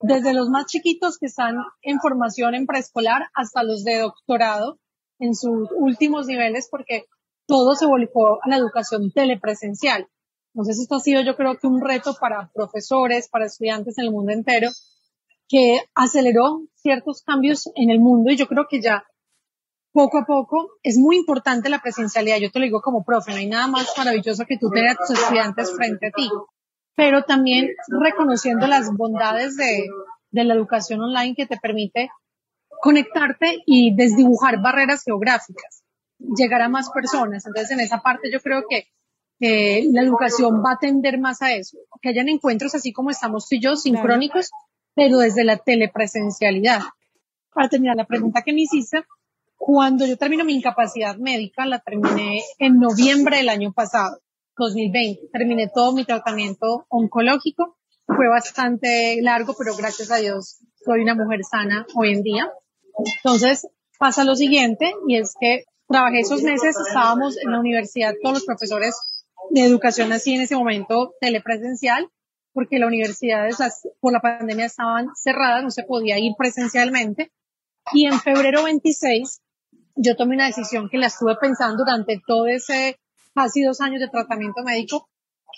A: desde los más chiquitos que están en formación en preescolar hasta los de doctorado en sus últimos niveles, porque todo se volcó a la educación telepresencial. Entonces esto ha sido yo creo que un reto para profesores, para estudiantes en el mundo entero, que aceleró ciertos cambios en el mundo y yo creo que ya poco a poco es muy importante la presencialidad. Yo te lo digo como profe, no hay nada más maravilloso que tú tener a tus estudiantes frente a ti, pero también reconociendo las bondades de, de la educación online que te permite conectarte y desdibujar barreras geográficas, llegar a más personas. Entonces, en esa parte yo creo que eh, la educación va a tender más a eso, que hayan encuentros así como estamos tú y yo, sincrónicos, pero desde la telepresencialidad. Para terminar la pregunta que me hiciste, cuando yo termino mi incapacidad médica, la terminé en noviembre del año pasado, 2020. Terminé todo mi tratamiento oncológico. Fue bastante largo, pero gracias a Dios soy una mujer sana hoy en día. Entonces pasa lo siguiente y es que trabajé esos meses, estábamos en la universidad, todos los profesores de educación así en ese momento telepresencial, porque las universidades por la pandemia estaban cerradas, no se podía ir presencialmente. Y en febrero 26 yo tomé una decisión que la estuve pensando durante todo ese casi dos años de tratamiento médico,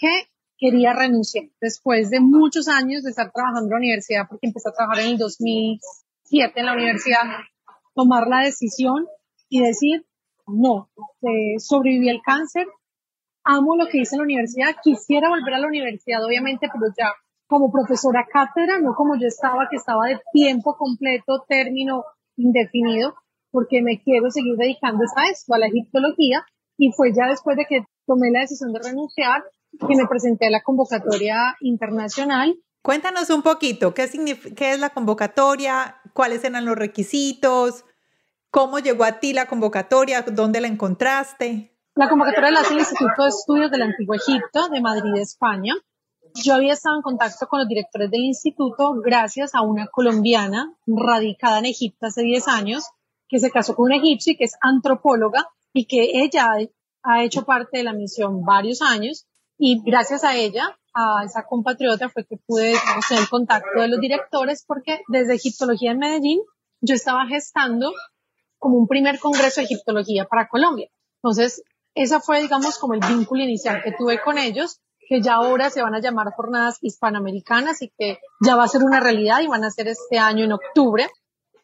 A: que quería renunciar. Después de muchos años de estar trabajando en la universidad, porque empecé a trabajar en el 2007 en la universidad, tomar la decisión y decir, no, eh, sobreviví al cáncer, amo lo que hice en la universidad, quisiera volver a la universidad, obviamente, pero ya como profesora cátedra, no como yo estaba, que estaba de tiempo completo, término indefinido, porque me quiero seguir dedicando a esto, a la egiptología, y fue ya después de que tomé la decisión de renunciar que me presenté a la convocatoria internacional.
B: Cuéntanos un poquito, ¿qué, qué es la convocatoria? ¿Cuáles eran los requisitos? ¿Cómo llegó a ti la convocatoria? ¿Dónde la encontraste?
A: La convocatoria la hace el Instituto de Estudios del Antiguo Egipto de Madrid, España. Yo había estado en contacto con los directores del instituto gracias a una colombiana radicada en Egipto hace 10 años, que se casó con un egipcio y que es antropóloga y que ella ha hecho parte de la misión varios años y gracias a ella, a esa compatriota, fue que pude tener contacto de los directores porque desde Egiptología en Medellín yo estaba gestando como un primer congreso de egiptología para Colombia. Entonces, esa fue, digamos, como el vínculo inicial que tuve con ellos que ya ahora se van a llamar jornadas hispanoamericanas y que ya va a ser una realidad y van a ser este año en octubre.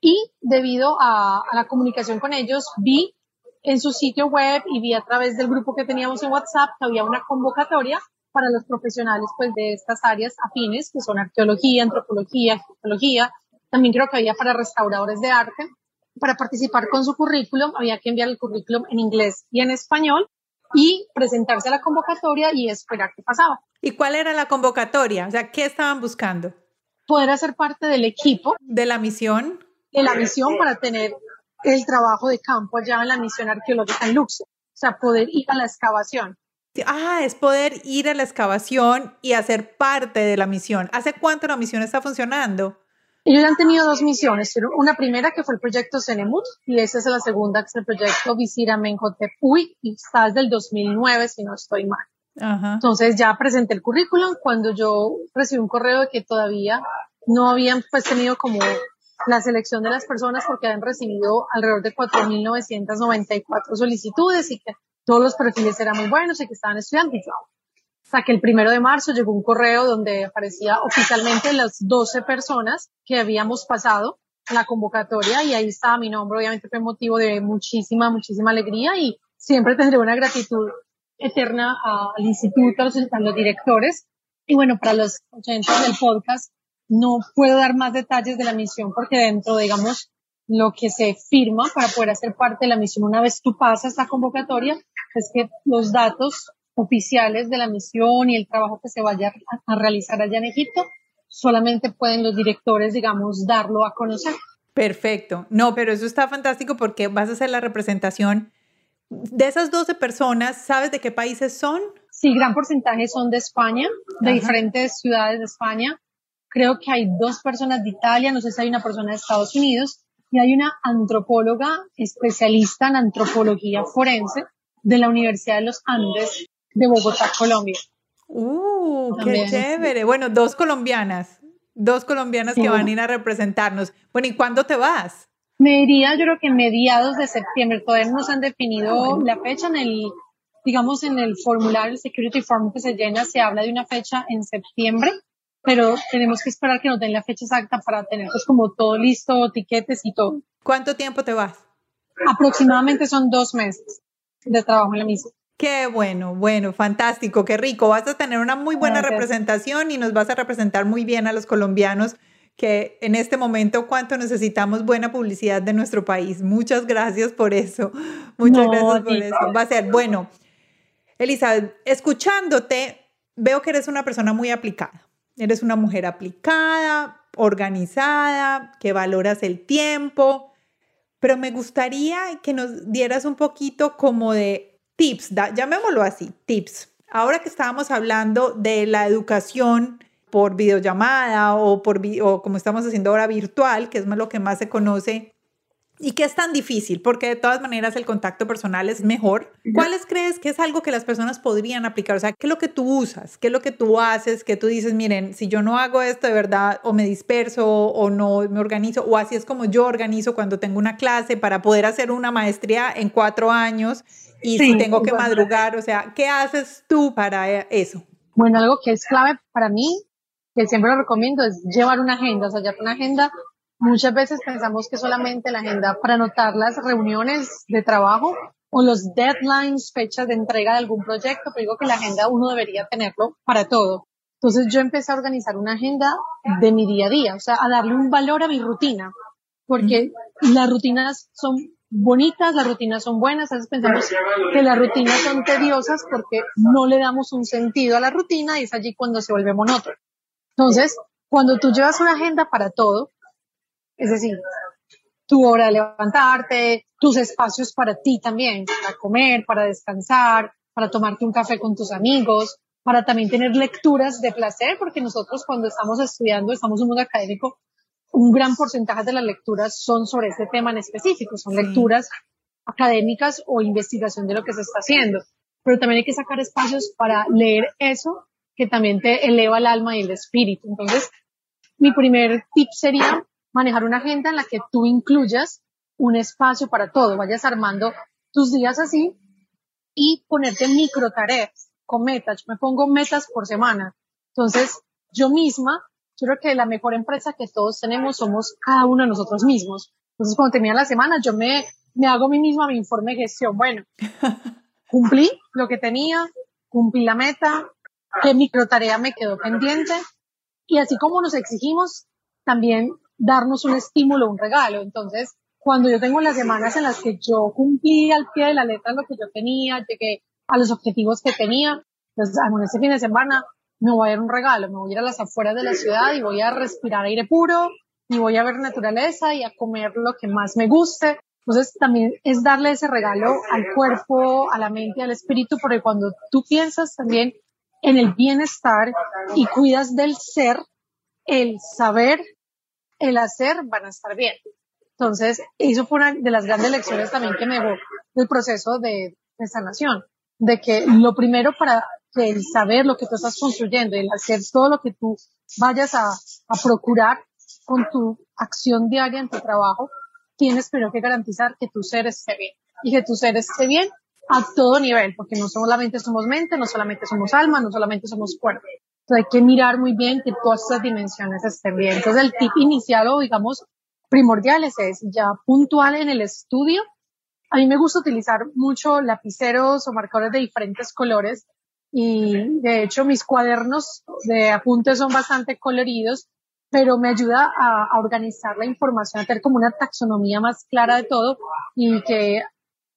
A: Y debido a, la comunicación con ellos, vi en su sitio web y vi a través del grupo que teníamos en WhatsApp que había una convocatoria para los profesionales pues de estas áreas afines que son arqueología, antropología, egiptología. También creo que había para restauradores de arte. Para participar con su currículum había que enviar el currículum en inglés y en español y presentarse a la convocatoria y esperar qué pasaba.
B: ¿Y cuál era la convocatoria? O sea, ¿qué estaban buscando?
A: Poder hacer parte del equipo.
B: ¿De la misión?
A: De la misión para tener el trabajo de campo allá en la misión arqueológica en Luxor. O sea, poder ir a la excavación.
B: Ah, es poder ir a la excavación y hacer parte de la misión. ¿Hace cuánto la misión está funcionando?
A: Ellos han tenido dos misiones. Una primera que fue el proyecto Cenemut y esa es la segunda que es el proyecto Visira Menhotep Uy y está desde el 2009 si no estoy mal. Entonces ya presenté el currículum cuando yo recibí un correo de que todavía no habían pues tenido como la selección de las personas porque habían recibido alrededor de 4.994 solicitudes y que todos los perfiles eran muy buenos y que estaban estudiando. Sea, que el primero de marzo llegó un correo donde aparecía oficialmente las 12 personas que habíamos pasado la convocatoria y ahí estaba mi nombre. Obviamente fue motivo de muchísima, muchísima alegría y siempre tendré una gratitud eterna al instituto, a los, a los directores. Y bueno, para los oyentes del podcast, no puedo dar más detalles de la misión porque dentro, digamos, lo que se firma para poder hacer parte de la misión una vez tú pasas la convocatoria es que los datos oficiales de la misión y el trabajo que se vaya a, realizar allá en Egipto, solamente pueden los directores, digamos, darlo a conocer.
B: Perfecto. No, pero eso está fantástico porque vas a hacer la representación de esas 12 personas. ¿Sabes de qué países son?
A: Sí, gran porcentaje son de España, de diferentes ciudades de España. Creo que hay dos personas de Italia, no sé si hay una persona de Estados Unidos y hay una antropóloga especialista en antropología forense de la Universidad de los Andes de Bogotá, Colombia.
B: ¡Uh, qué chévere! Bueno, dos colombianas, dos colombianas que van a ir a representarnos. Bueno, ¿y cuándo te vas?
A: Me iría, yo creo que mediados de septiembre. Todavía no nos han definido la fecha en el, digamos, en el formulario, el security form que se llena, se habla de una fecha en septiembre, pero tenemos que esperar que nos den la fecha exacta para tener pues como todo listo, tiquetes y todo.
B: ¿Cuánto tiempo te vas?
A: Aproximadamente son dos meses de trabajo en la misión.
B: Qué bueno, bueno, fantástico, qué rico. Vas a tener una muy buena representación y nos vas a representar muy bien a los colombianos que en este momento cuánto necesitamos buena publicidad de nuestro país. Muchas gracias por eso. Muchas gracias por eso. Va a ser bueno. Elizabeth, escuchándote, veo que eres una persona muy aplicada. Eres una mujer aplicada, organizada, que valoras el tiempo, pero me gustaría que nos dieras un poquito como de tips, llamémoslo así, tips. Ahora que estábamos hablando de la educación por videollamada o, por, o como estamos haciendo ahora virtual, que es lo que más se conoce y que es tan difícil, porque de todas maneras el contacto personal es mejor. ¿Cuáles crees que es algo que las personas podrían aplicar? O sea, ¿qué es lo que tú usas? ¿Qué es lo que tú haces? Que tú dices, miren, si yo no hago esto de verdad, o me disperso, o no me organizo, o así es como yo organizo cuando tengo una clase para poder hacer una maestría en cuatro años y si tengo que madrugar, o sea, ¿qué haces tú para eso?
A: Bueno, algo que es clave para mí, que siempre lo recomiendo, es llevar una agenda, o sea, llevar una agenda. Muchas veces pensamos que solamente la agenda para anotar las reuniones de trabajo, o los deadlines, fechas de entrega de algún proyecto, pero digo que la agenda uno debería tenerlo para todo. Entonces yo empecé a organizar una agenda de mi día a día, o sea, a darle un valor a mi rutina, porque las rutinas son bonitas, las rutinas son buenas, a veces pensamos que las rutinas son tediosas porque no le damos un sentido a la rutina y es allí cuando se vuelve monótono. Entonces, cuando tú llevas una agenda para todo, es decir, tu hora de levantarte, tus espacios para ti también, para comer, para descansar, para tomarte un café con tus amigos, para también tener lecturas de placer, porque nosotros cuando estamos estudiando, estamos en un mundo académico, un gran porcentaje de las lecturas son sobre ese tema en específico, son lecturas académicas o investigación de lo que se está haciendo. Pero también hay que sacar espacios para leer eso que también te eleva el alma y el espíritu. Entonces, mi primer tip sería manejar una agenda en la que tú incluyas un espacio para todo, vayas armando tus días así y ponerte micro tareas con metas. Yo me pongo metas por semana. Entonces, yo misma, yo creo que la mejor empresa que todos tenemos somos cada uno de nosotros mismos. Entonces, cuando termina la semana, yo me, me hago a mí misma mi informe de gestión. Bueno, cumplí lo que tenía, cumplí la meta, qué micro tarea me quedó pendiente. Y así como nos exigimos, también darnos un estímulo, un regalo. Entonces, cuando yo tengo las semanas en las que yo cumplí al pie de la letra lo que yo tenía, llegué a los objetivos que tenía, pues en ese fin de semana me voy a dar un regalo, me voy a ir a las afueras de la ciudad y voy a respirar aire puro y voy a ver naturaleza y a comer lo que más me guste. Entonces también es darle ese regalo al cuerpo, a la mente, al espíritu, porque cuando tú piensas también en el bienestar y cuidas del ser, el saber el hacer van a estar bien. Entonces, eso fue una de las grandes lecciones también que me dio el proceso de, sanación, de que lo primero para que el saber lo que tú estás construyendo, el hacer todo lo que tú vayas a, a procurar con tu acción diaria en tu trabajo, tienes primero que garantizar que tu ser esté bien y que tu ser esté bien a todo nivel, porque no solamente somos mente, no solamente somos alma, no solamente somos cuerpo hay que mirar muy bien que todas esas dimensiones estén bien. Entonces el tip inicial o digamos primordial es ya puntual en el estudio. A mí me gusta utilizar mucho lapiceros o marcadores de diferentes colores y de hecho mis cuadernos de apuntes son bastante coloridos, pero me ayuda a, a organizar la información, a tener como una taxonomía más clara de todo y que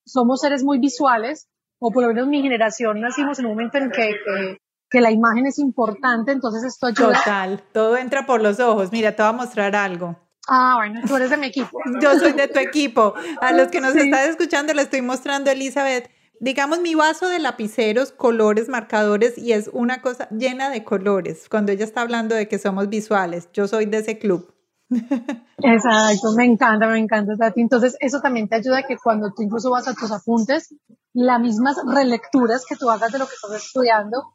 A: somos seres muy visuales, o por lo menos mi generación nacimos en un momento en que, que que la imagen es importante, entonces esto ayuda.
B: Total, todo entra por los ojos. Mira, te voy a mostrar algo.
A: Ah, bueno, tú eres de mi equipo.
B: Yo soy de tu equipo. A los que nos están escuchando le estoy mostrando, Elizabeth, digamos mi vaso de lapiceros, colores, marcadores y es una cosa llena de colores. Cuando ella está hablando de que somos visuales, yo soy de ese club.
A: Exacto, me encanta, me encanta. Entonces, eso también te ayuda a que cuando tú incluso vas a tus apuntes, las mismas relecturas que tú hagas de lo que estás estudiando,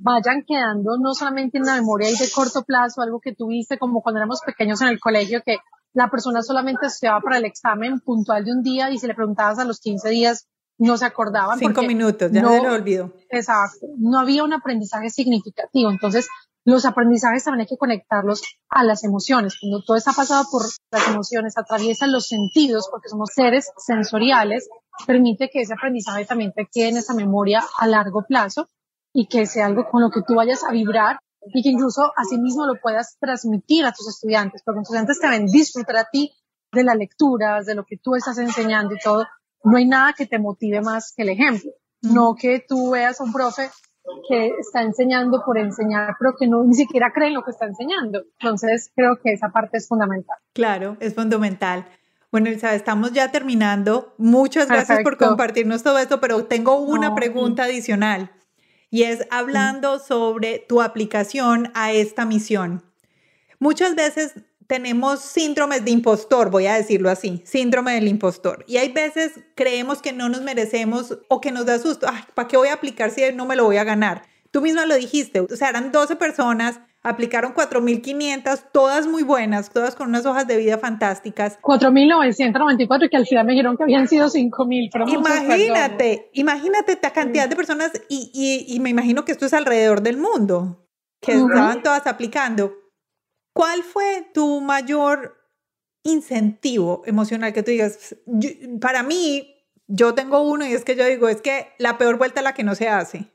A: vayan quedando no solamente en la memoria y de corto plazo, algo que tuviste como cuando éramos pequeños en el colegio, que la persona solamente estudiaba para el examen puntual de un día y si le preguntabas a los 15 días no se acordaban.
B: Cinco minutos, ya no, se lo olvidó.
A: Exacto, no había un aprendizaje significativo. Entonces, los aprendizajes también hay que conectarlos a las emociones. Cuando todo está pasado por las emociones, atraviesan los sentidos, porque somos seres sensoriales, permite que ese aprendizaje también te quede en esa memoria a largo plazo y que sea algo con lo que tú vayas a vibrar y que incluso mismo lo puedas transmitir a tus estudiantes, porque los estudiantes te ven disfrutar a ti de las lecturas, de lo que tú estás enseñando y todo. No hay nada que te motive más que el ejemplo. No que tú veas a un profe que está enseñando por enseñar, pero que no ni siquiera cree en lo que está enseñando. Entonces, creo que esa parte es fundamental.
B: Claro, es fundamental. Bueno, Elsa, estamos ya terminando. Muchas gracias por compartirnos todo esto, pero tengo una pregunta adicional y es hablando sobre tu aplicación a esta misión. Muchas veces tenemos síndromes de impostor, voy a decirlo así, síndrome del impostor. Y hay veces creemos que no nos merecemos o que nos da susto, ¿para qué voy a aplicar si no me lo voy a ganar? Tú misma lo dijiste, o sea, eran 12 personas, aplicaron 4.500, todas muy buenas, todas con unas hojas de vida fantásticas.
A: 4.994 y que al final me dijeron que habían sido 5.000.
B: Imagínate, imagínate la cantidad de personas y, y, me imagino que esto es alrededor del mundo, que estaban todas aplicando. ¿Cuál fue tu mayor incentivo emocional que tú digas? para mí Yo tengo uno y es que yo digo, es que la peor vuelta es la que no se hace.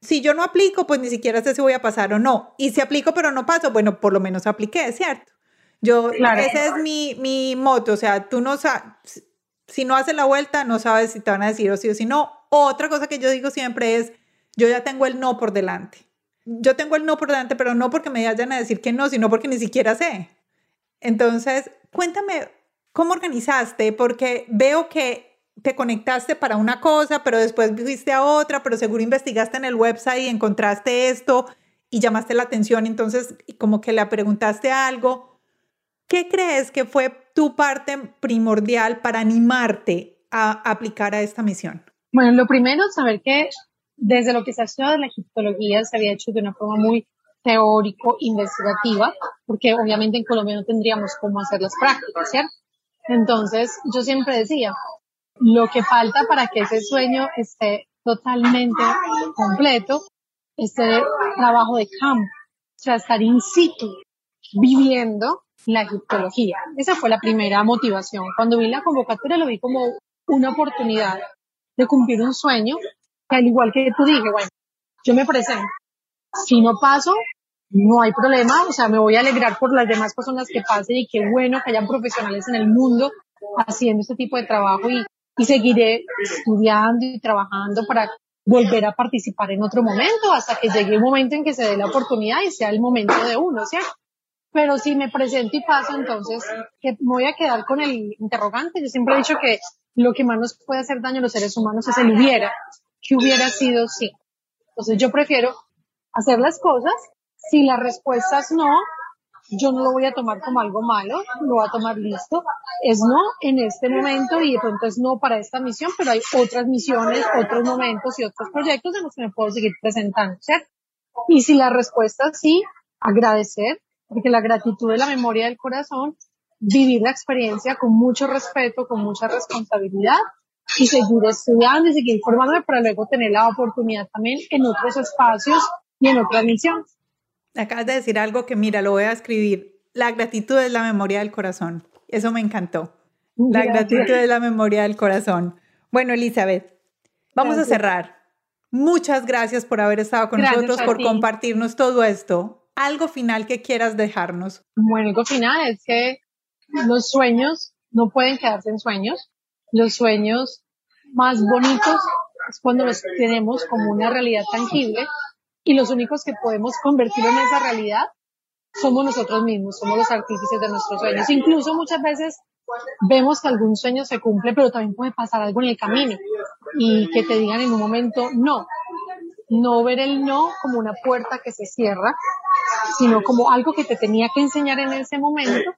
B: Si yo no aplico, pues ni siquiera sé si voy a pasar o no. Y si aplico pero no paso, bueno, por lo menos apliqué, ¿cierto? Yo, ese es mi, mi moto, o sea, tú no sabes, si no haces la vuelta, no sabes si te van a decir o sí o si no. Otra cosa que yo digo siempre es, yo ya tengo el no por delante. Yo tengo el no por delante, pero no porque me vayan a decir que no, sino porque ni siquiera sé. Entonces, cuéntame, ¿cómo organizaste? Porque veo que te conectaste para una cosa, pero después fuiste a otra, pero seguro investigaste en el website y encontraste esto y llamaste la atención, entonces como que le preguntaste algo. ¿Qué crees que fue tu parte primordial para animarte a aplicar a esta misión?
A: Bueno, lo primero, saber que desde lo que se ha estudiado de la egiptología se había hecho de una forma muy teórico-investigativa, porque obviamente en Colombia no tendríamos cómo hacer las prácticas, ¿cierto? Entonces, yo siempre decía, lo que falta para que ese sueño esté totalmente completo, este trabajo de campo, o sea, estar in situ, viviendo la egiptología. Esa fue la primera motivación. Cuando vi la convocatoria lo vi como una oportunidad de cumplir un sueño, que al igual que tú dije, bueno, yo me presento. Si no paso, no hay problema, o sea, me voy a alegrar por las demás personas que pasen y qué bueno que hayan profesionales en el mundo haciendo este tipo de trabajo y, y seguiré estudiando y trabajando para volver a participar en otro momento hasta que llegue el momento en que se dé la oportunidad y sea el momento de uno, ¿cierto? Pero si me presento y paso, entonces que voy a quedar con el interrogante. Yo siempre he dicho que lo que más nos puede hacer daño a los seres humanos es el hubiera, que hubiera sido sí. Entonces yo prefiero hacer las cosas. Si la respuesta es no, yo no lo voy a tomar como algo malo, lo voy a tomar listo. Es no en este momento y de pronto es no para esta misión, pero hay otras misiones, otros momentos y otros proyectos en los que me puedo seguir presentando, ¿cierto? Y si la respuesta es sí, agradecer, porque la gratitud es la memoria del corazón, vivir la experiencia con mucho respeto, con mucha responsabilidad y seguir estudiando y seguir formándome para luego tener la oportunidad también en otros espacios y en otras misiones.
B: Acabas de decir algo que, mira, lo voy a escribir. La gratitud es la memoria del corazón. Eso me encantó. La gratitud es la memoria del corazón. Bueno, Elizabeth, vamos a cerrar. Muchas gracias por haber estado con nosotros, por compartirnos todo esto. ¿Algo final que quieras dejarnos?
A: Bueno, algo final es que los sueños no pueden quedarse en sueños. Los sueños más bonitos es cuando los tenemos como una realidad tangible y los únicos que podemos convertir en esa realidad somos nosotros mismos, somos los artífices de nuestros sueños. Incluso muchas veces vemos que algún sueño se cumple, pero también puede pasar algo en el camino y que te digan en un momento no. No ver el no como una puerta que se cierra, sino como algo que te tenía que enseñar en ese momento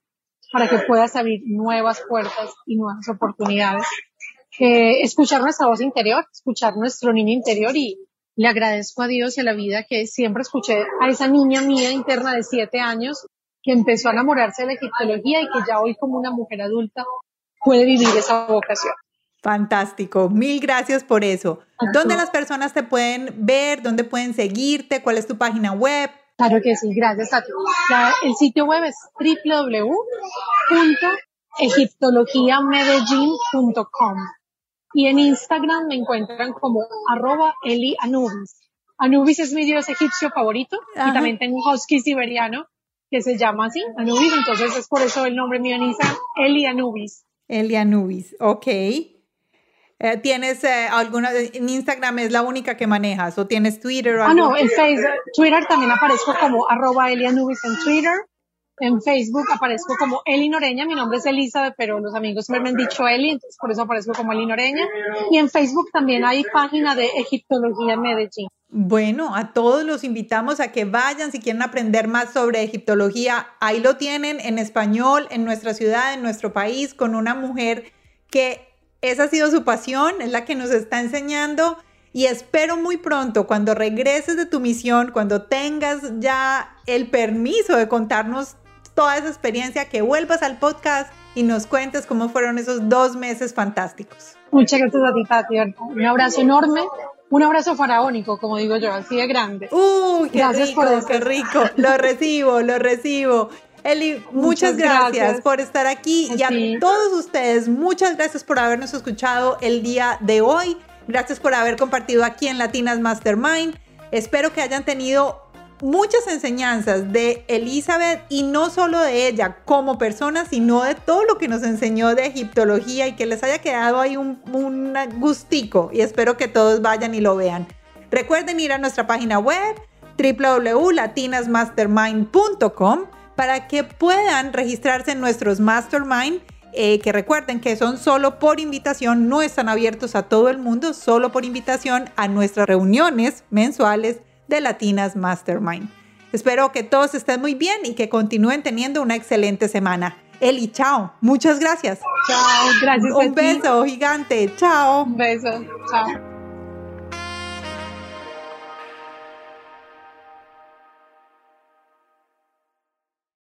A: para que puedas abrir nuevas puertas y nuevas oportunidades. Eh, escuchar nuestra voz interior, escuchar nuestro niño interior y, le agradezco a Dios y a la vida que siempre escuché a esa niña mía interna de siete años que empezó a enamorarse de la egiptología y que ya hoy como una mujer adulta puede vivir esa vocación.
B: Fantástico, mil gracias por eso. ¿Dónde las personas te pueden ver? ¿Dónde pueden seguirte? ¿Cuál es tu página web?
A: Claro que sí, gracias a ti. el sitio web es www.egiptologiamedellin.com y en Instagram me encuentran como arroba Eli Anubis. Anubis es mi dios egipcio favorito y también tengo un husky siberiano que se llama así, Anubis, entonces es por eso el nombre mío en Instagram, Eli Anubis.
B: Eli Anubis, ok. Eh, ¿Tienes eh, alguna, en Instagram es la única que manejas o tienes Twitter? O
A: ah, no, en Facebook, Twitter también aparezco como arroba Eli Anubis en Twitter en Facebook aparezco como Eli Noreña, mi nombre es Elizabeth, pero los amigos me han dicho Eli, entonces por eso aparezco como Eli Noreña. Y en Facebook también hay página de Egiptología Medellín.
B: Bueno, a todos los invitamos a que vayan si quieren aprender más sobre egiptología. Ahí lo tienen en español, en nuestra ciudad, en nuestro país, con una mujer que esa ha sido su pasión, es la que nos está enseñando. Y espero muy pronto, cuando regreses de tu misión, cuando tengas ya el permiso de contarnos toda esa experiencia, que vuelvas al podcast y nos cuentes cómo fueron esos dos meses fantásticos.
A: Muchas gracias a ti, Tati. Un abrazo enorme. Un abrazo faraónico, como digo yo, así de grande.
B: Uy, qué rico, qué rico. Lo recibo, lo recibo. Eli, muchas, gracias, por estar aquí y a todos ustedes, muchas gracias por habernos escuchado el día de hoy. Gracias por haber compartido aquí en Latinas Mastermind. Espero que hayan tenido muchas enseñanzas de Elizabeth y no solo de ella como persona, sino de todo lo que nos enseñó de egiptología y que les haya quedado ahí un, gustico y espero que todos vayan y lo vean. Recuerden ir a nuestra página web www.latinasmastermind.com para que puedan registrarse en nuestros mastermind, eh, que recuerden que son solo por invitación, no están abiertos a todo el mundo, solo por invitación a nuestras reuniones mensuales de Latinas Mastermind. Espero que todos estén muy bien y que continúen teniendo una excelente semana. Eli, chao. Muchas gracias.
A: Chao, gracias.
B: Un beso gigante. Chao.
A: Un beso. Chao.